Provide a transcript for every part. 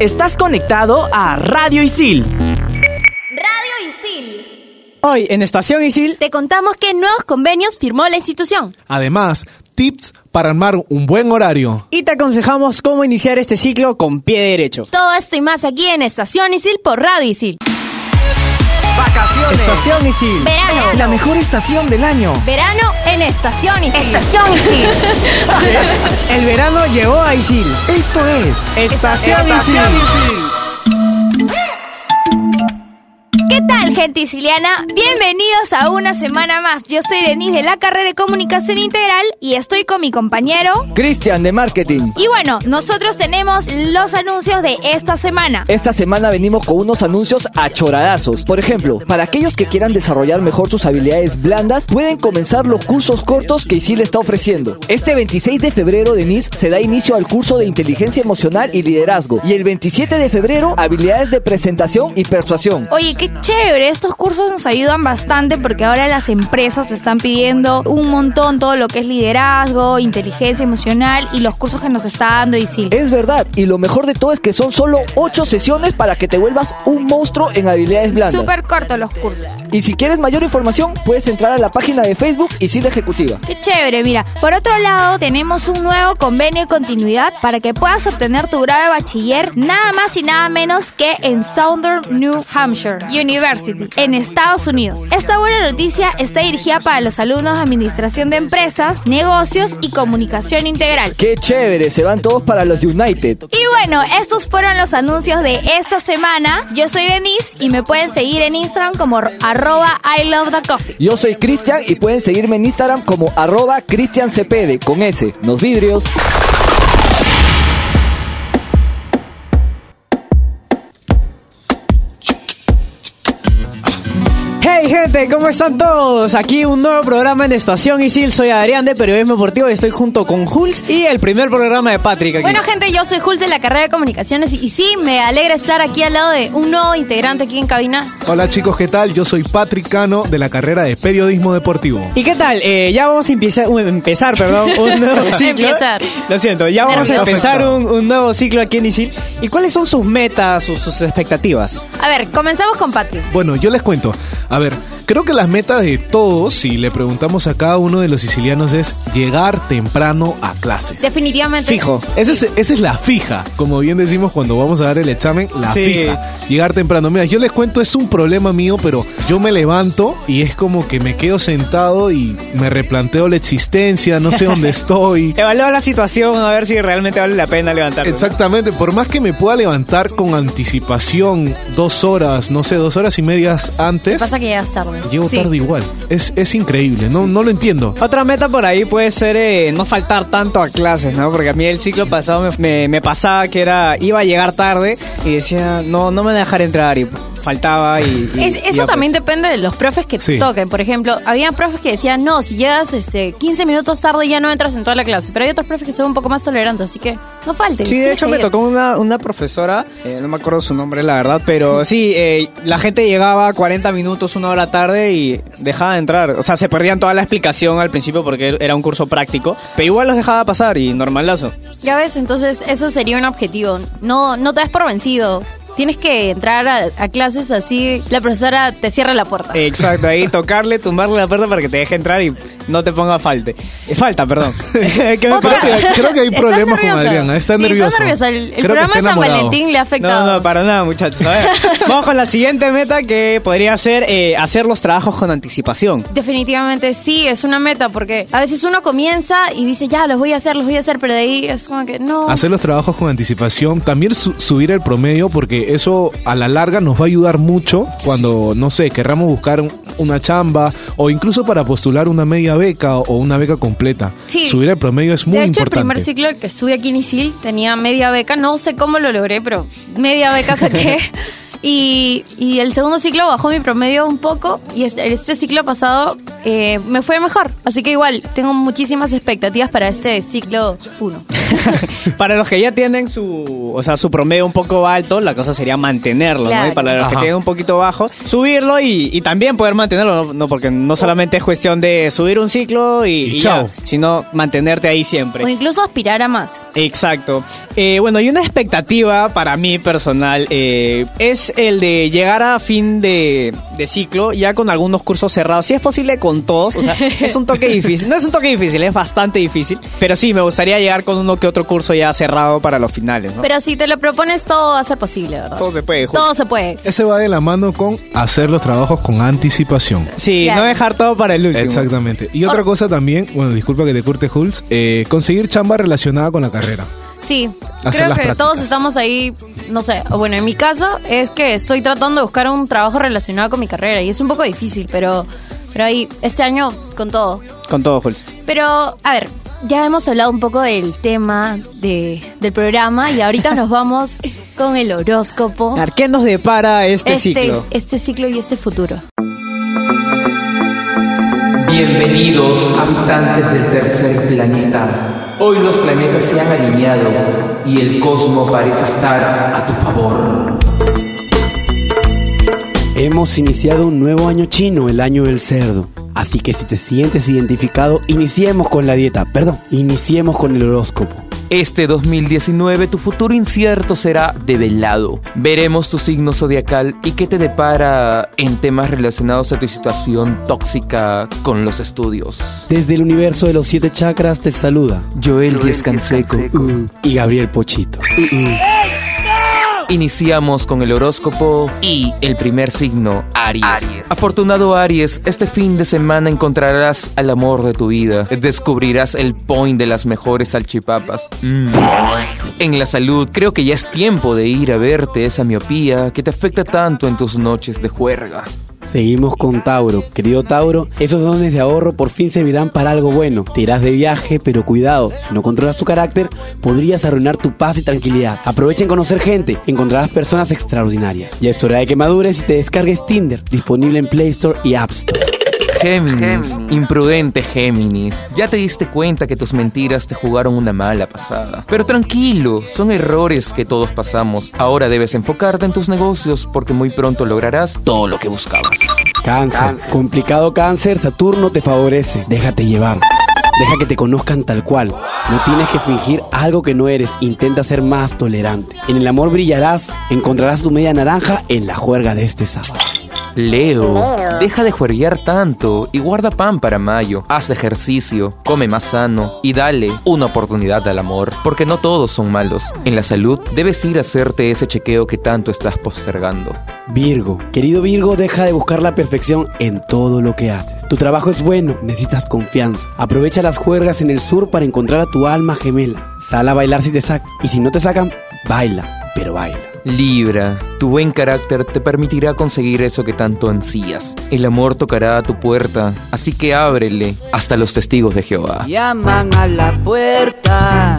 Estás conectado a Radio Isil. Radio Isil. Hoy en Estación Isil Te contamos qué nuevos convenios firmó la institución. Además, tips para armar un buen horario. y te aconsejamos cómo iniciar este ciclo con pie derecho. Todo esto y más aquí en Estación Isil por Radio Isil. Vacaciones. Estación Isil. Verano. La mejor estación del año. Verano en Estación Isil. Estación Isil. El verano llegó a Isil. Esto es Estación Isil. ¿Qué tal, gente isiliana? Bienvenidos a una semana más. Yo soy Denise de la carrera de Comunicación Integral y estoy con mi compañero. Cristian de Marketing. Y bueno, nosotros tenemos los anuncios de esta semana. Esta semana venimos con unos anuncios achoradazos. Por ejemplo, para aquellos que quieran desarrollar mejor sus habilidades blandas, pueden comenzar los cursos cortos que ISIL está ofreciendo. Este 26 de febrero, Denise, se da inicio al curso de inteligencia emocional y liderazgo. Y el 27 de febrero, habilidades de presentación y persuasión. Oye, qué chévere, estos cursos nos ayudan bastante porque ahora las empresas están pidiendo un montón todo lo que es liderazgo, inteligencia emocional y los cursos que nos está dando ISIL. Es verdad, y lo mejor de todo es que son solo 8 sesiones para que te vuelvas un monstruo en habilidades blandas. Súper cortos los cursos. Y si quieres mayor información, puedes entrar a la página de Facebook ISIL Ejecutiva. Qué chévere, mira. Por otro lado, tenemos un nuevo convenio de continuidad para que puedas obtener tu grado de bachiller nada más y nada menos que en Southern New Hampshire University, en Estados Unidos. Esta buena noticia está dirigida para los alumnos de Administración de Empresas, Negocios y Comunicación Integral. ¡Qué chévere! Se van todos para los United. Y bueno, estos fueron los anuncios de esta semana. Yo soy Denise y me pueden seguir en Instagram como arroba I love the coffee. Yo soy Cristian y pueden seguirme en Instagram como arroba cristiancepede con S, los vidrios. Gente, ¿cómo están todos? Aquí un nuevo programa en Estación Isil. Soy Adrián de Periodismo Deportivo y estoy junto con Jules y el primer programa de Patrick aquí. Bueno, gente, yo soy Jules de la carrera de comunicaciones y, y sí, me alegra estar aquí al lado de un nuevo integrante aquí en cabina. Hola chicos, ¿qué tal? Yo soy Patrick Cano de la carrera de Periodismo Deportivo. ¿Y qué tal? Eh, ya vamos a empezar, uh, empezar perdón, un nuevo ciclo. Empezar. Lo siento, ya vamos a empezar un, un nuevo ciclo aquí en Isil. ¿Y cuáles son sus metas, sus, sus expectativas? A ver, comenzamos con Patrick. Bueno, yo les cuento. A ver, creo que las metas de todos, si le preguntamos a cada uno de los sicilianos, es llegar temprano a clases. Definitivamente. Fijo. Esa es, esa es la fija, como bien decimos cuando vamos a dar el examen, la Sí. fija. Llegar temprano. Mira, yo les cuento, es un problema mío, pero yo me levanto y es como que me quedo sentado y me replanteo la existencia, no sé dónde estoy. Evalúa la situación a ver si realmente vale la pena levantarse. Exactamente, por más que me pueda levantar con anticipación dos horas, no sé, dos horas y medias antes, pasa que llegas tarde. llego Sí. tarde igual. Es, es increíble, no, no lo entiendo. Otra meta por ahí puede ser eh, no faltar tanto a clases, ¿no? Porque a mí el ciclo pasado me, me- me pasaba que era iba a llegar tarde y decía, no, no me dejar entrar y faltaba y... y- Es- iba, eso pues. también depende de los profes que te Sí. toquen. Por ejemplo, había profes que decían, no, si llegas este, 15 minutos tarde ya no entras en toda la clase. Pero hay otros profes que son un poco más tolerantes, así que no falte. Sí, de hecho me ir. tocó una, una profesora, eh, no me acuerdo su nombre la verdad, pero sí, eh, la gente llegaba 40 minutos, una hora tarde y dejaba de entrar. O sea, se perdían toda la explicación al principio porque era un curso práctico, pero igual los dejaba pasar y normalazo. Ya ves, entonces eso sería un objetivo. No, no te des por vencido. Tienes que entrar a, a clases así, la profesora te cierra la puerta. Exacto, ahí tocarle, tumbarle la puerta para que te deje entrar y no te ponga falte. Eh, falta, perdón. ¿Qué me pasa? Creo que- creo que hay Estás problemas con nervioso. Adrián, está Sí, nervioso. Está nervioso. El, el Creo que programa está de San enamorado. Valentín le ha afectado. No, no, para nada, muchachos. A ver, vamos con la siguiente meta que podría ser eh, hacer los trabajos con anticipación. Definitivamente sí, es una meta, porque a veces uno comienza y dice, ya, los voy a hacer, los voy a hacer, pero de ahí es como que no. Hacer los trabajos con anticipación, también su- subir el promedio, porque eso a la larga nos va a ayudar mucho cuando, no sé, querramos buscar un- una chamba o incluso para postular una media beca o una beca completa. Sí. Subir el promedio es muy de hecho, importante. el primer ciclo que estuve aquí en ISIL tenía media beca, no sé cómo lo logré, pero media beca saqué. Y, y el segundo ciclo bajó mi promedio un poco y este, este ciclo pasado eh, me fue mejor. Así que igual, tengo muchísimas expectativas para este ciclo 1. para los que ya tienen su, o sea, su promedio un poco alto, la cosa sería mantenerlo, ¿no? Y para los que tienen un poquito bajo, subirlo y, y también poder mantenerlo, ¿no? No, porque no solamente es cuestión de subir un ciclo y, Y y ya, chao. sino mantenerte ahí siempre. O incluso aspirar a más. Exacto. Eh, bueno, y una expectativa para mí personal eh, es el de llegar a fin de, de ciclo ya con algunos cursos cerrados. Si es posible con todos, o sea, es un toque difícil. No es un toque difícil, es bastante difícil. Pero sí, me gustaría llegar con uno que otro curso ya cerrado para los finales, ¿no? Pero si te lo propones, todo va a ser posible, ¿verdad? Todo se puede, Julio. Todo se puede. Ese va de la mano con hacer los trabajos con anticipación. Sí, Claro. no dejar todo para el último. Exactamente. Y otra cosa también, bueno, disculpa que te curte Hulz, eh, conseguir chamba relacionada con la carrera. Sí, creo que prácticas. todos estamos ahí, no sé, bueno, en mi caso es que estoy tratando de buscar un trabajo relacionado con mi carrera y es un poco difícil, pero, pero ahí, este año con todo. Con todo, Julio. Pero, a ver, ya hemos hablado un poco del tema de, del programa y ahorita nos vamos con el horóscopo. ¿Qué nos depara este, Este, ciclo? este ciclo y este futuro. Bienvenidos habitantes del tercer planeta. Hoy los planetas se han alineado y el cosmos parece estar a tu favor. Hemos iniciado un nuevo año chino, el año del cerdo. Así que si te sientes identificado, iniciemos con la dieta. Perdón, iniciemos con el horóscopo. Este 2019 tu futuro incierto será develado. Veremos tu signo zodiacal y qué te depara en temas relacionados a tu situación tóxica con los estudios. Desde el universo de los siete chakras te saluda. Joel Díez Canseco. Uh, y Gabriel Pochito. Iniciamos con el horóscopo y el primer signo, Aries. Afortunado Aries, este fin de semana encontrarás al amor de tu vida. Descubrirás el point de las mejores salchipapas. Mm. En la salud, creo que ya es tiempo de ir a verte esa miopía que te afecta tanto en tus noches de juerga. Seguimos con Tauro. Querido Tauro, esos dones de ahorro por fin servirán para algo bueno. Te irás de viaje, pero cuidado, si no controlas tu carácter, podrías arruinar tu paz y tranquilidad. Aprovecha en conocer gente, encontrarás personas extraordinarias. Ya es hora de que madures y te descargues Tinder, disponible en Play Store y App Store. Géminis, imprudente Géminis, ya te diste cuenta que tus mentiras te jugaron una mala pasada. Pero tranquilo, son errores que todos pasamos. Ahora debes enfocarte en tus negocios porque muy pronto lograrás todo lo que buscabas. Cáncer. Complicado cáncer, Saturno te favorece. Déjate llevar. Deja que te conozcan tal cual. No tienes que fingir algo que no eres. Intenta ser más tolerante. En el amor brillarás. Encontrarás tu media naranja en la juerga de este sábado. Leo, deja de juerguear tanto y guarda pan para mayo. Haz ejercicio, come más sano y dale una oportunidad al amor, porque no todos son malos. En la salud debes ir a hacerte ese chequeo que tanto estás postergando. Virgo. Querido Virgo, deja de buscar la perfección en todo lo que haces. Tu trabajo es bueno, necesitas confianza. Aprovecha las juergas en el sur para encontrar a tu alma gemela. Sal a bailar si te sacan. Y si no te sacan, baila, pero baila. Libra, tu buen carácter te permitirá conseguir eso que tanto ansías. El amor tocará a tu puerta, así que ábrele hasta los testigos de Jehová. Llaman a la puerta.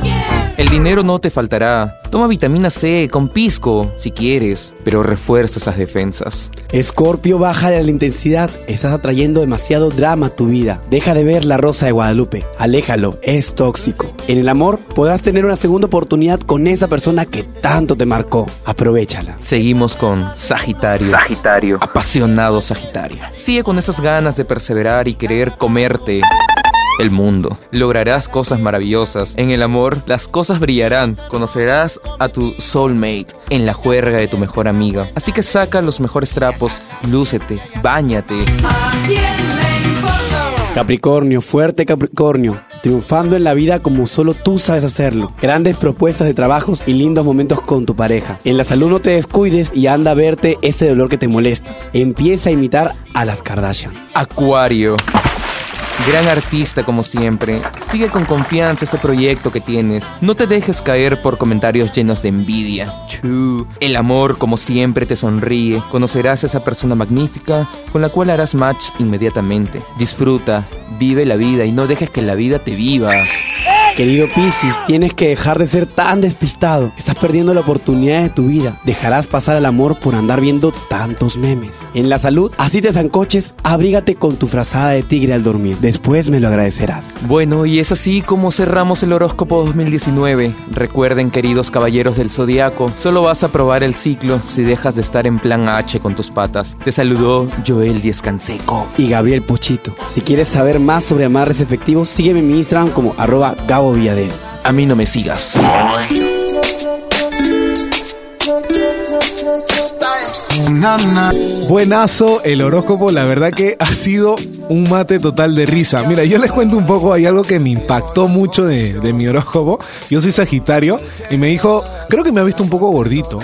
El dinero no te faltará. Toma vitamina C con pisco si quieres, pero refuerza esas defensas. Escorpio, baja la intensidad. Estás atrayendo demasiado drama a tu vida. Deja de ver la rosa de Guadalupe. Aléjalo, es tóxico. En el amor podrás tener una segunda oportunidad con esa persona que tanto te marcó. Aprovechala. Seguimos con Sagitario. Sagitario. Apasionado Sagitario. Sigue con esas ganas de perseverar y querer comerte el mundo. Lograrás cosas maravillosas. En el amor, las cosas brillarán. Conocerás a tu soulmate en la juerga de tu mejor amiga. Así que saca los mejores trapos, lúcete, báñate. Capricornio, fuerte Capricornio, triunfando en la vida como solo tú sabes hacerlo. Grandes propuestas de trabajos y lindos momentos con tu pareja. En la salud no te descuides y anda a verte ese dolor que te molesta. Empieza a imitar a las Kardashian. Acuario. Gran artista como siempre. Sigue con confianza ese proyecto que tienes. No te dejes caer por comentarios llenos de envidia. El amor como siempre te sonríe. Conocerás a esa persona magnífica con la cual harás match inmediatamente. Disfruta, vive la vida y no dejes que la vida te viva. Querido Piscis, tienes que dejar de ser tan despistado. Estás perdiendo la oportunidad de tu vida. Dejarás pasar al amor por andar viendo tantos memes. En la salud, así te zancoches, abrígate con tu frazada de tigre al dormir. Después me lo agradecerás. Bueno, y es así como cerramos el horóscopo 2019. Recuerden, queridos caballeros del zodiaco, solo vas a probar el ciclo si dejas de estar en plan H con tus patas. Te saludó Joel Díez Canseco. Y Gabriel Pochito. Si quieres saber más sobre amarres efectivos, sígueme en mi Instagram como arroba Gabo Villadel. A mí no me sigas. Buenazo el horóscopo, la verdad que ha sido un mate total de risa. Mira, yo les cuento un poco, hay algo que me impactó mucho de mi horóscopo. Yo soy Sagitario y me dijo, creo que me ha visto un poco gordito.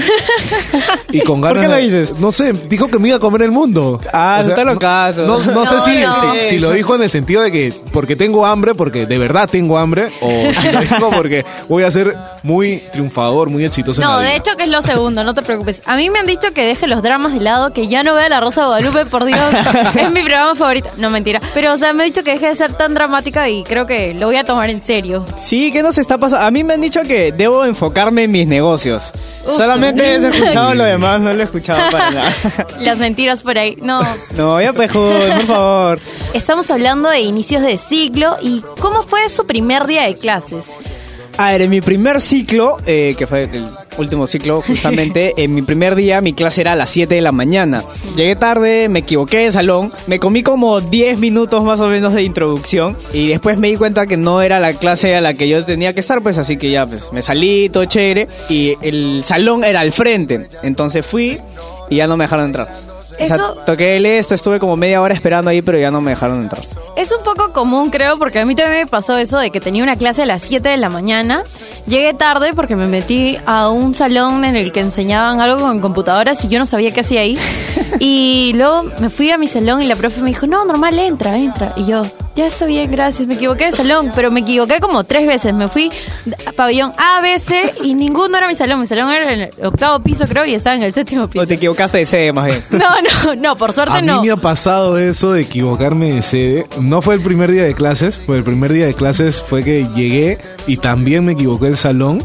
Y con ¿Por ganas qué lo dices? No sé, dijo que me iba a comer el mundo. Ah, O sea, no te lo no- caso. No, no sé No, si, no. si, si lo dijo en el sentido de que porque tengo hambre, porque de verdad tengo hambre, o si lo dijo porque voy a ser muy triunfador, muy exitoso en No, la vida. de hecho que es lo segundo, no te preocupes. A mí me han dicho que deje los dramas de lado, que ya no vea La Rosa de Guadalupe, por Dios. es mi programa favorito. No, mentira. Pero, o sea, me han dicho que deje de ser tan dramática y creo que lo voy a tomar en serio. Sí, ¿qué nos está pasando? A mí me han dicho que debo enfocarme en mis negocios. Uf, Solamente he escuchado lo demás, no lo he escuchado para nada. Las mentiras por ahí. No. No, ya pejo, por favor. Estamos hablando de inicios de ciclo y cómo fue su primer día de clases. A ver, en mi primer ciclo, eh, que fue el último ciclo justamente, en mi primer día mi clase era a las 7 de la mañana. Llegué tarde, me equivoqué de salón, me comí como 10 minutos más o menos de introducción y después me di cuenta que no era la clase a la que yo tenía que estar, pues así que ya pues, me salí todo chévere y el salón era al frente, entonces fui y ya no me dejaron entrar. O sea, Eso- toqué el esto, estuve como media hora esperando ahí, pero ya no me dejaron entrar. Es un poco común, creo, porque a mí también me pasó eso de que tenía una clase a las 7 de la mañana. Llegué tarde porque me metí a un salón en el que enseñaban algo con computadoras y yo no sabía qué hacía ahí. Y luego me fui a mi salón y la profe me dijo, no, normal, entra, entra. Y yo, ya estoy bien, gracias. Me equivoqué de salón, pero me equivoqué como tres veces. Me fui a pabellón A, B, C y ninguno era mi salón. Mi salón era en el octavo piso, creo, y estaba en el séptimo piso. O te equivocaste de sede más bien. No, no, no, por suerte A mí no. me ha pasado eso de equivocarme de sede. No fue el primer día de clases, fue el primer día de clases fue que llegué y también me equivoqué el salón,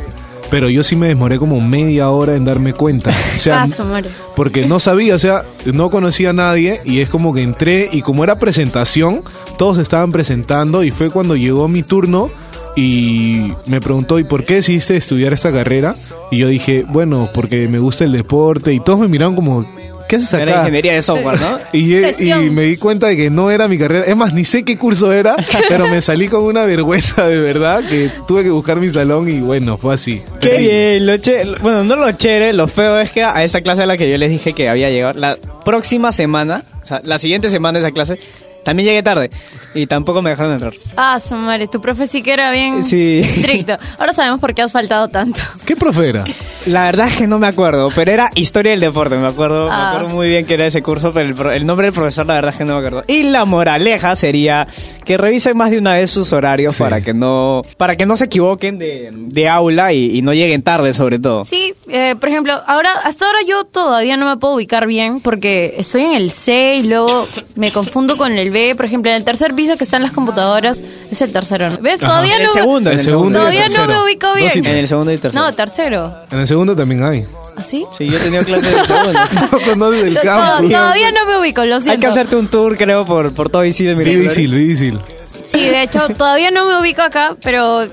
pero yo sí me demoré como media hora en darme cuenta. O sea, porque no sabía, o sea, no conocía a nadie y es como que entré y como era presentación, todos estaban presentando y fue cuando llegó mi turno y me preguntó, ¿y por qué decidiste estudiar esta carrera? Y yo dije, bueno, porque me gusta el deporte y todos me miraron como, ¿qué haces acá? Era ingeniería de software, ¿no? Y, y Gestión. me di cuenta de que no era mi carrera. Es más, ni sé qué curso era, pero me salí con una vergüenza de verdad que tuve que buscar mi salón y bueno, fue así. Qué bien, lo che- bueno, no lo chévere, lo feo es que a esa clase a la que yo les dije que había llegado, la próxima semana, o sea, la siguiente semana de esa clase, también llegué tarde y tampoco me dejaron entrar. Ah, su madre, tu profe sí que era bien Sí. estricto. Ahora sabemos por qué has faltado tanto. ¿Qué profe era? La verdad es que no me acuerdo, pero era historia del deporte, me acuerdo, Ah. me acuerdo muy bien que era ese curso, pero el, pro- el nombre del profesor la verdad es que no me acuerdo. Y la moraleja sería que revisen más de una vez sus horarios Sí. para que no para que no se equivoquen de, de aula y, y no lleguen tarde sobre todo. Sí, eh, por ejemplo, ahora hasta ahora yo todavía no me puedo ubicar bien porque estoy en el C y luego me confundo con el B. Por ejemplo, en el tercer piso que están las computadoras es el tercero. ¿no? ¿Ves? Todavía En el no me- segundo, en El segundo segundo. y el Todavía no me ubico bien. En el segundo y tercero. No, tercero. En el segundo también hay. ¿Así? Sí, yo he tenido clases del segundo. No conoces el To- campo. Todavía no me ubico, lo siento. Hay que hacerte un tour, creo, por, por todo Isil de Sí, difícil, difícil. Sí, de hecho, todavía no me ubico acá, pero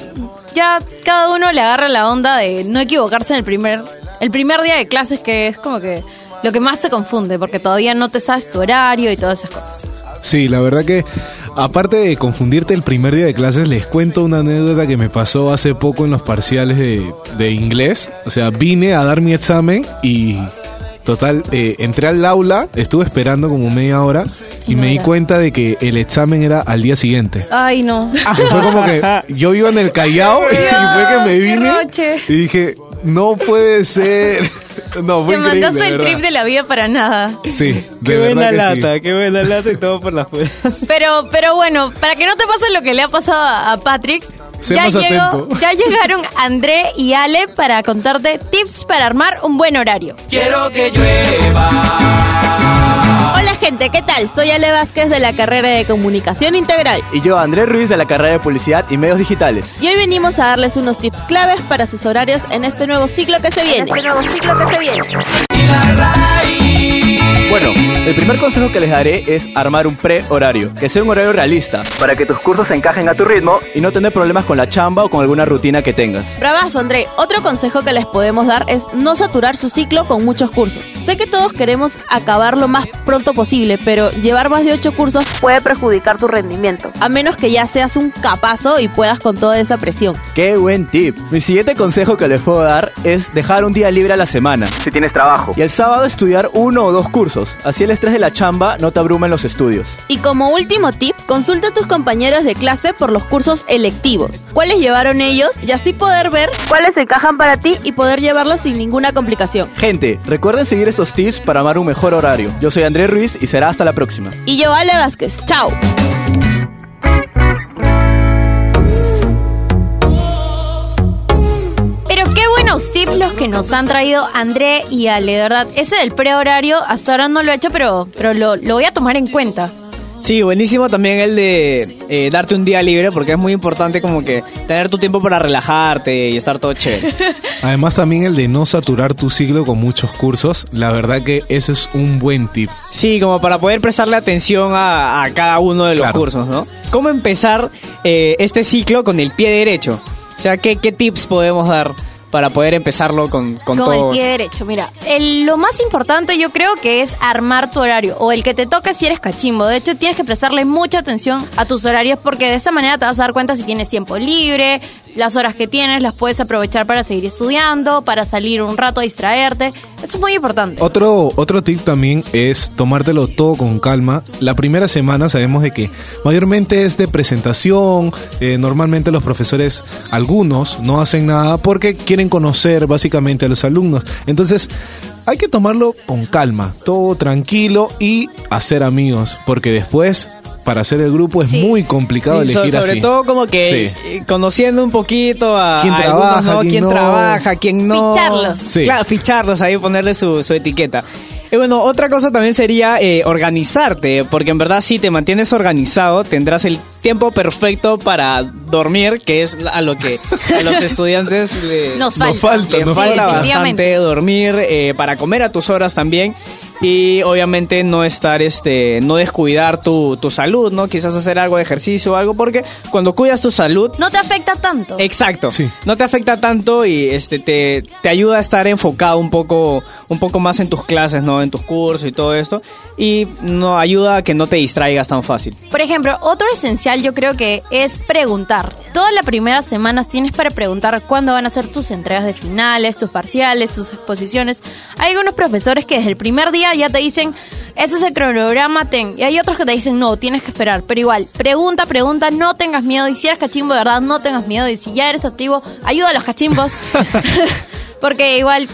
ya cada uno le agarra la onda de no equivocarse en el primer, el primer día de clases, que es como que lo que más te confunde, porque todavía no te sabes tu horario y todas esas cosas. Sí, la verdad que aparte de confundirte el primer día de clases, les cuento una anécdota que me pasó hace poco en los parciales de, de inglés. O sea, vine a dar mi examen y total, eh, entré al aula, estuve esperando como media hora y No me di cuenta de que el examen era al día siguiente. Ay, no. Y fue como que yo iba en el Callao y fue que me vine y dije, no puede ser. No, fue Te increíble, mandaste el verdad. trip de la vida para nada. Sí, de Qué buena que sí. lata, qué buena lata y todo por las puertas. Pero, pero bueno, para que no te pase lo que le ha pasado a Patrick, ya, llegó- ya llegaron André y Ale para contarte tips para armar un buen horario. Quiero que llueva. Gente, ¿qué tal? Soy Ale Vázquez de la carrera de Comunicación Integral. Y yo, Andrés Ruiz de la carrera de Publicidad y Medios Digitales. Y hoy venimos a darles unos tips claves para sus horarios en este nuevo ciclo que se viene. Este nuevo ciclo que se viene. Bueno, el primer consejo que les daré es armar un pre-horario, que sea un horario realista, para que tus cursos se encajen a tu ritmo y no tener problemas con la chamba o con alguna rutina que tengas. Bravazo, André. Otro consejo que les podemos dar es no saturar su ciclo con muchos cursos. Sé que todos queremos acabar lo más pronto posible, pero llevar más de 8 cursos puede perjudicar tu rendimiento, a menos que ya seas un capazo y puedas con toda esa presión. ¡Qué buen tip! Mi siguiente consejo que les puedo dar es dejar un día libre a la semana, si tienes trabajo, y el sábado estudiar uno o dos cursos. Así el estrés de la chamba no te abruma en los estudios. Y como último tip, consulta a tus compañeros de clase por los cursos electivos. ¿Cuáles llevaron ellos? Y así poder ver cuáles encajan para ti y poder llevarlos sin ninguna complicación. Gente, recuerden seguir estos tips para armar un mejor horario. Yo soy Andrés Ruiz y será hasta la próxima. Y yo, Ale Vázquez. ¡Chao! Buenos tips los que nos han traído André y Ale, de verdad. Ese del prehorario, hasta ahora no lo he hecho, pero, pero lo, lo voy a tomar en cuenta. Sí, buenísimo también el de eh, darte un día libre porque es muy importante como que tener tu tiempo para relajarte y estar todo chévere. Además también el de no saturar tu ciclo con muchos cursos. La verdad que ese es un buen tip. Sí, como para poder prestarle atención a, a cada uno de los Claro. cursos, ¿no? ¿Cómo empezar eh, este ciclo con el pie derecho? O sea, ¿qué, qué tips podemos dar para poder empezarlo con, con, Con todo? el pie derecho, mira. el- lo más importante yo creo que es armar tu horario o el que te toque si eres cachimbo. De hecho, tienes que prestarle mucha atención a tus horarios porque de esa manera te vas a dar cuenta si tienes tiempo libre, las horas que tienes las puedes aprovechar para seguir estudiando, para salir un rato a distraerte. Eso es muy importante. Otro, otro tip también es tomártelo todo con calma. La primera semana sabemos de que mayormente es de presentación. eh, normalmente los profesores, algunos, no hacen nada porque quieren conocer básicamente a los alumnos. Entonces, hay que tomarlo con calma, todo tranquilo y hacer amigos. Porque después, para hacer el grupo es muy complicado Sí, elegir sobre así. todo como que Sí. eh, conociendo un poquito a, Quién a trabaja, algunos, ¿no? quién quién no. trabaja, quién no. Ficharlos. Sí. Claro, ficharlos ahí, ponerle su, su etiqueta. Y bueno, otra cosa también sería eh, organizarte, porque en verdad si te mantienes organizado tendrás el tiempo perfecto para dormir, que es a lo que a los estudiantes le, Nos falta. Nos falta, le nos falta falta. bastante dormir, eh, para comer a tus horas también. Y obviamente no estar, este, no descuidar tu, tu salud, ¿no? Quizás hacer algo de ejercicio o algo, porque cuando cuidas tu salud, No te afecta tanto. Exacto. Sí. No te afecta tanto y este te, te ayuda a estar enfocado un poco, un poco más en tus clases, ¿no? En tus cursos y todo esto. Y no ayuda a que no te distraigas tan fácil. Por ejemplo, otro esencial yo creo que es preguntar. Todas las primeras semanas tienes para preguntar cuándo van a ser tus entregas de finales, tus parciales, tus exposiciones. Hay algunos profesores que desde el primer día ya te dicen, ese es el cronograma, ten. Y hay otros que te dicen, no, tienes que esperar. Pero igual, pregunta, pregunta, no tengas miedo. Y si eres cachimbo de verdad, no tengas miedo. Y si ya eres activo, ayuda a los cachimbos. Porque igual,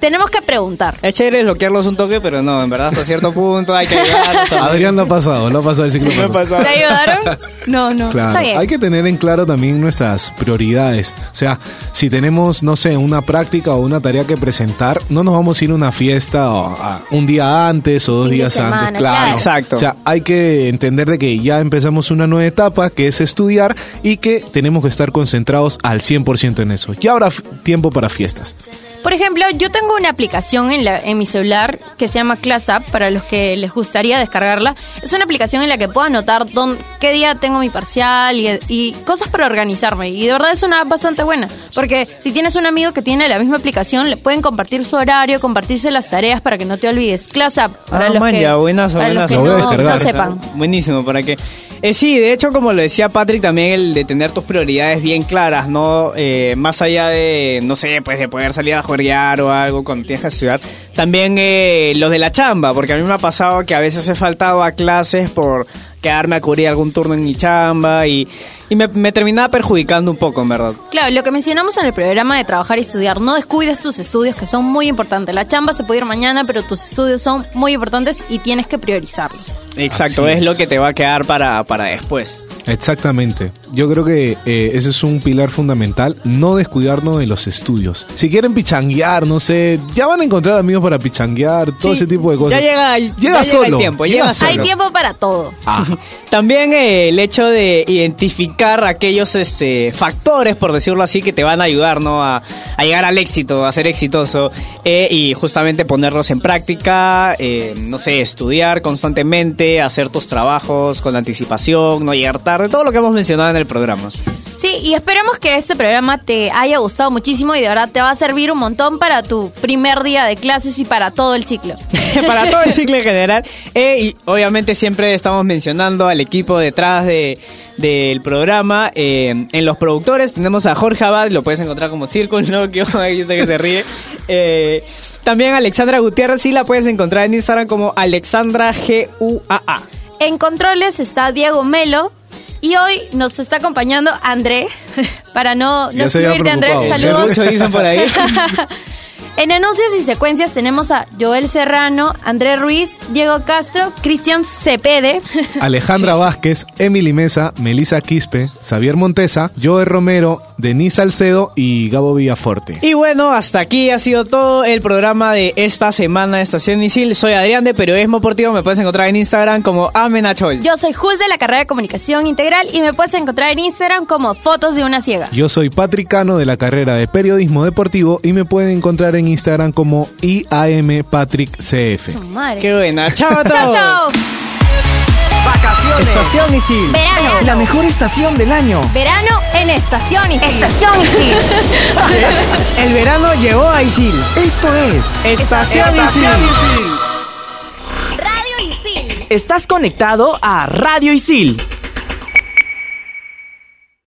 tenemos que preguntar. Es chévere desbloquearlos un toque, pero no, en verdad hasta cierto punto hay que ayudarlos. Adrián lo ha pasado, lo ha pasado el ciclo. Me ha pasado. ¿Te ayudaron? No, no. Claro, Está bien. hay que tener en claro también nuestras prioridades. O sea, si tenemos, no sé, una práctica o una tarea que presentar, no nos vamos a ir a una fiesta o a- un día antes o dos Fin días semana, antes. Claro. claro. Exacto. O sea, hay que entender de que ya empezamos una nueva etapa, que es estudiar, y que tenemos que estar concentrados al 100% en eso. Ya habrá tiempo para fiestas. Por ejemplo, yo tengo una aplicación en, la, en mi celular que se llama Class App, para los que les gustaría descargarla. Es una aplicación en la que puedo anotar dónde, qué día tengo mi parcial y, y cosas para organizarme. Y de verdad es una app bastante buena, porque si tienes un amigo que tiene la misma aplicación, le pueden compartir su horario, compartirse las tareas para que no te olvides. Class App, para Ah, los man, que, ya, buenas, para buenas. los que no sepan. Buenísimo, para que... Eh, sí, de hecho, como lo decía Patrick, también el de tener tus prioridades bien claras, ¿no? Eh, más allá de, no sé, pues de poder salir a juerguear o algo cuando tienes estudiar. También eh, los de la chamba, porque a mí me ha pasado que a veces he faltado a clases por quedarme a cubrir algún turno en mi chamba y, y me, me terminaba perjudicando un poco, en verdad. Claro, lo que mencionamos en el programa de trabajar y estudiar, no descuides tus estudios que son muy importantes. La chamba se puede ir mañana, pero tus estudios son muy importantes y tienes que priorizarlos. Exacto, es, es. lo que te va a quedar para, para después. Exactamente. Yo creo que eh, ese es un pilar fundamental, no descuidarnos de los estudios. Si quieren pichanguear, no sé, ya van a encontrar amigos para pichanguear, todo Sí, ese tipo de cosas. Ya llega, Llega ya llega solo, el tiempo, llega llega solo. Hay tiempo para todo. También eh, el hecho de identificar aquellos este, factores, por decirlo así, que te van a ayudar ¿no? a, a llegar al éxito, a ser exitoso, eh, y justamente ponerlos en práctica, eh, no sé, estudiar constantemente, hacer tus trabajos con anticipación, no llegar tarde, todo lo que hemos mencionado en el programa. Sí, y esperemos que este programa te haya gustado muchísimo y de verdad te va a servir un montón para tu primer día de clases y para todo el ciclo. para todo el ciclo en general. Eh, y obviamente siempre estamos mencionando al equipo detrás de del programa. Eh, en los productores tenemos a Jorge Abad, lo puedes encontrar como Circle, ¿no? Que hay gente que se ríe. Eh, también Alexandra Gutiérrez, sí la puedes encontrar en Instagram como Alexandra G-U-A-A. En controles está Diego Melo y hoy nos está acompaño André, para no, no excluirte André, saludos. Mucho dicen por ahí. En anuncios y secuencias tenemos a Joel Serrano, André Ruiz, Diego Castro, Cristian Cepede. Alejandra Vázquez, Emily Mesa, Melissa Quispe, Xavier Montesa, Joe Romero, Denise Salcedo y Gabo Villaforte. Y bueno, hasta aquí ha sido todo el programa de esta semana de Estación Isil. Soy Adrián de Periodismo Deportivo, me puedes encontrar en Instagram como Amenachol. Yo soy Jules de la carrera de Comunicación Integral y me puedes encontrar en Instagram como Fotos de una Ciega. Yo soy Patrick Cano de la carrera de Periodismo Deportivo y me pueden encontrar en Instagram como IAM Patrick CF. Su madre. Qué buena. Chao a todos. Chao, chao. Vacaciones. Estación Isil. Verano. La mejor estación del año. Verano en Estación Isil. El verano llegó a Isil. Esto es Estación Isil. Radio Isil. Estás conectado a Radio Isil.